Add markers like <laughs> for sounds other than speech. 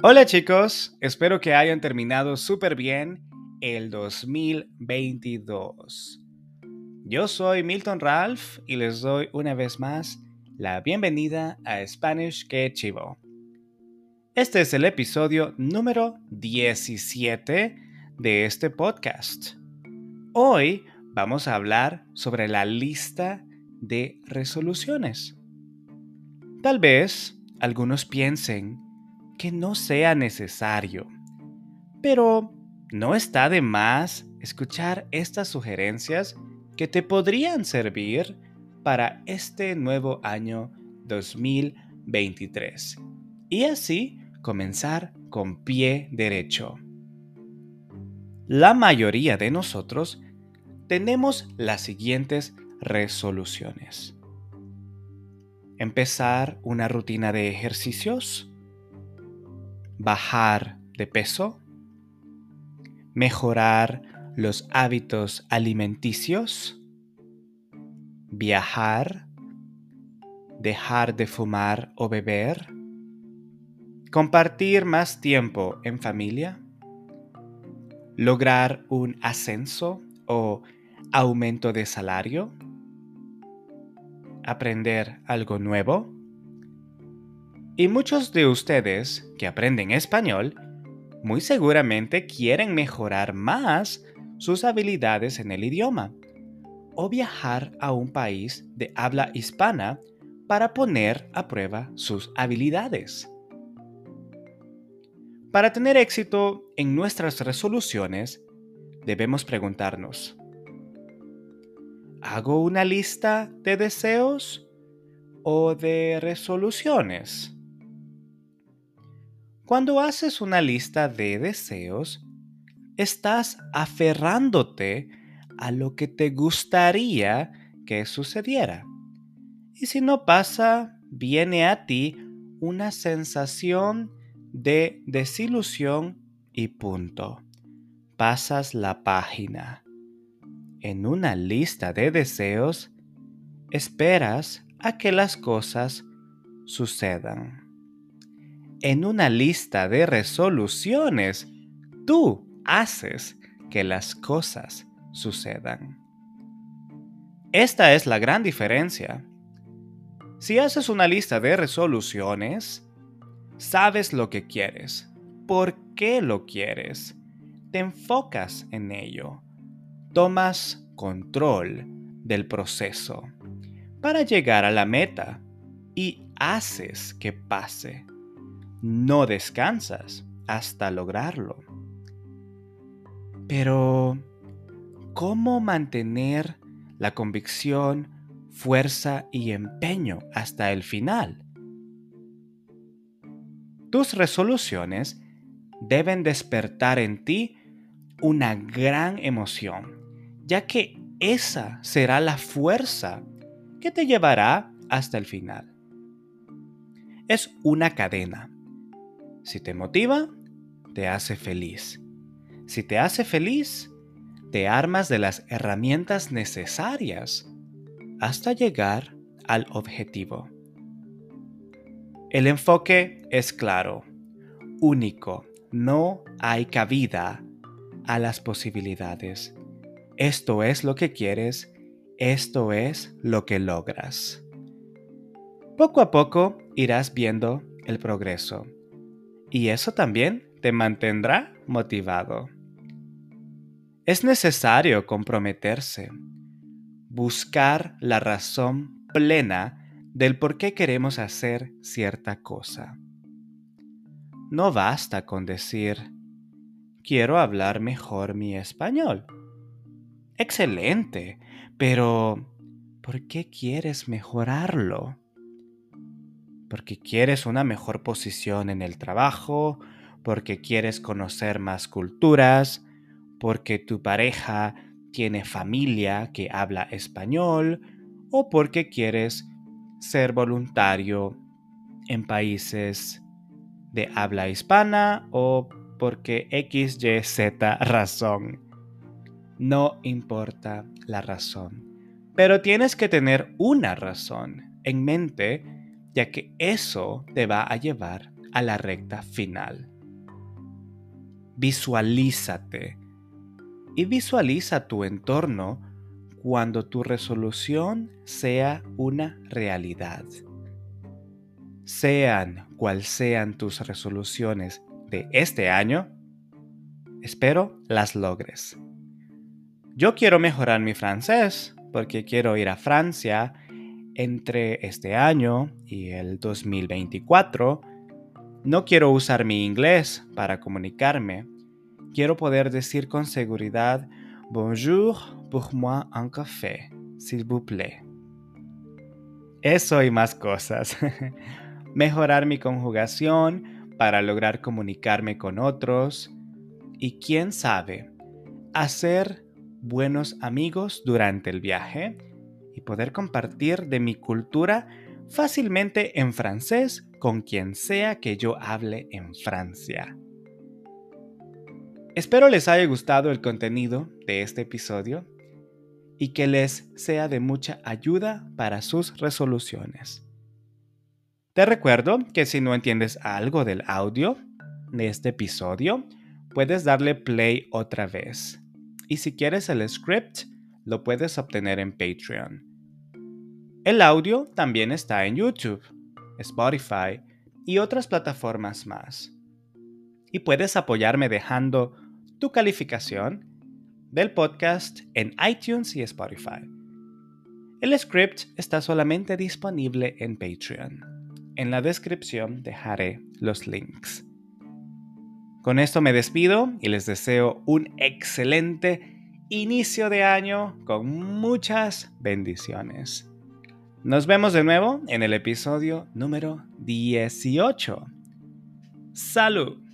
Hola chicos, espero que hayan terminado súper bien el 2022. Yo soy Milton Ralph y les doy una vez más la bienvenida a Spanish que Chivo. Este es el episodio número 17 de este podcast. Hoy vamos a hablar sobre la lista de resoluciones. Tal vez algunos piensen que no sea necesario. Pero no está de más escuchar estas sugerencias que te podrían servir para este nuevo año 2023. Y así comenzar con pie derecho. La mayoría de nosotros tenemos las siguientes resoluciones. Empezar una rutina de ejercicios, bajar de peso, mejorar los hábitos alimenticios, viajar, dejar de fumar o beber, compartir más tiempo en familia, lograr un ascenso o aumento de salario, aprender algo nuevo, y muchos de ustedes que aprenden español muy seguramente quieren mejorar más sus habilidades en el idioma o viajar a un país de habla hispana para poner a prueba sus habilidades. Para tener éxito en nuestras resoluciones, debemos preguntarnos, ¿hago una lista de deseos o de resoluciones? Cuando haces una lista de deseos, estás aferrándote a lo que te gustaría que sucediera. Y si no pasa, viene a ti una sensación de desilusión y punto. Pasas la página. En una lista de deseos, esperas a que las cosas sucedan en una lista de resoluciones, tú haces que las cosas sucedan. Esta es la gran diferencia. Si haces una lista de resoluciones, sabes lo que quieres, por qué lo quieres, te enfocas en ello, tomas control del proceso para llegar a la meta y haces que pase no descansas hasta lograrlo. Pero, ¿cómo mantener la convicción, fuerza y empeño hasta el final? Tus resoluciones deben despertar en ti una gran emoción, ya que esa será la fuerza que te llevará hasta el final. Es una cadena si te motiva, te hace feliz. Si te hace feliz, te armas de las herramientas necesarias hasta llegar al objetivo. El enfoque es claro, único, no hay cabida a las posibilidades. Esto es lo que quieres, esto es lo que logras. Poco a poco irás viendo el progreso y eso también te mantendrá motivado. Es necesario comprometerse, buscar la razón plena del por qué queremos hacer cierta cosa. No basta con decir, quiero hablar mejor mi español. Excelente, pero ¿por qué quieres mejorarlo? Porque quieres una mejor posición en el trabajo, porque quieres conocer más culturas, porque tu pareja tiene familia que habla español o porque quieres ser voluntario en países de habla hispana o porque X, Y, Z razón. No importa la razón, pero tienes que tener una razón en mente ya que eso te va a llevar a la recta final. Visualízate y visualiza tu entorno cuando tu resolución sea una realidad. Sean cual sean tus resoluciones de este año, espero las logres. Yo quiero mejorar mi francés porque quiero ir a Francia entre este año y el 2024. No quiero usar mi inglés para comunicarme. Quiero poder decir con seguridad Bonjour, pour moi un café, s'il vous plaît. Eso y más cosas. <laughs> Mejorar mi conjugación para lograr comunicarme con otros. Y quién sabe, hacer buenos amigos durante el viaje y poder compartir de mi cultura fácilmente en francés con quien sea que yo hable en Francia. Espero les haya gustado el contenido de este episodio y que les sea de mucha ayuda para sus resoluciones. Te recuerdo que si no entiendes algo del audio de este episodio, puedes darle play otra vez y si quieres el script, lo puedes obtener en Patreon. El audio también está en YouTube, Spotify y otras plataformas más. Y puedes apoyarme dejando tu calificación del podcast en iTunes y Spotify. El script está solamente disponible en Patreon. En la descripción dejaré los links. Con esto me despido y les deseo un excelente inicio de año con muchas bendiciones. Nos vemos de nuevo en el episodio número 18. Salud.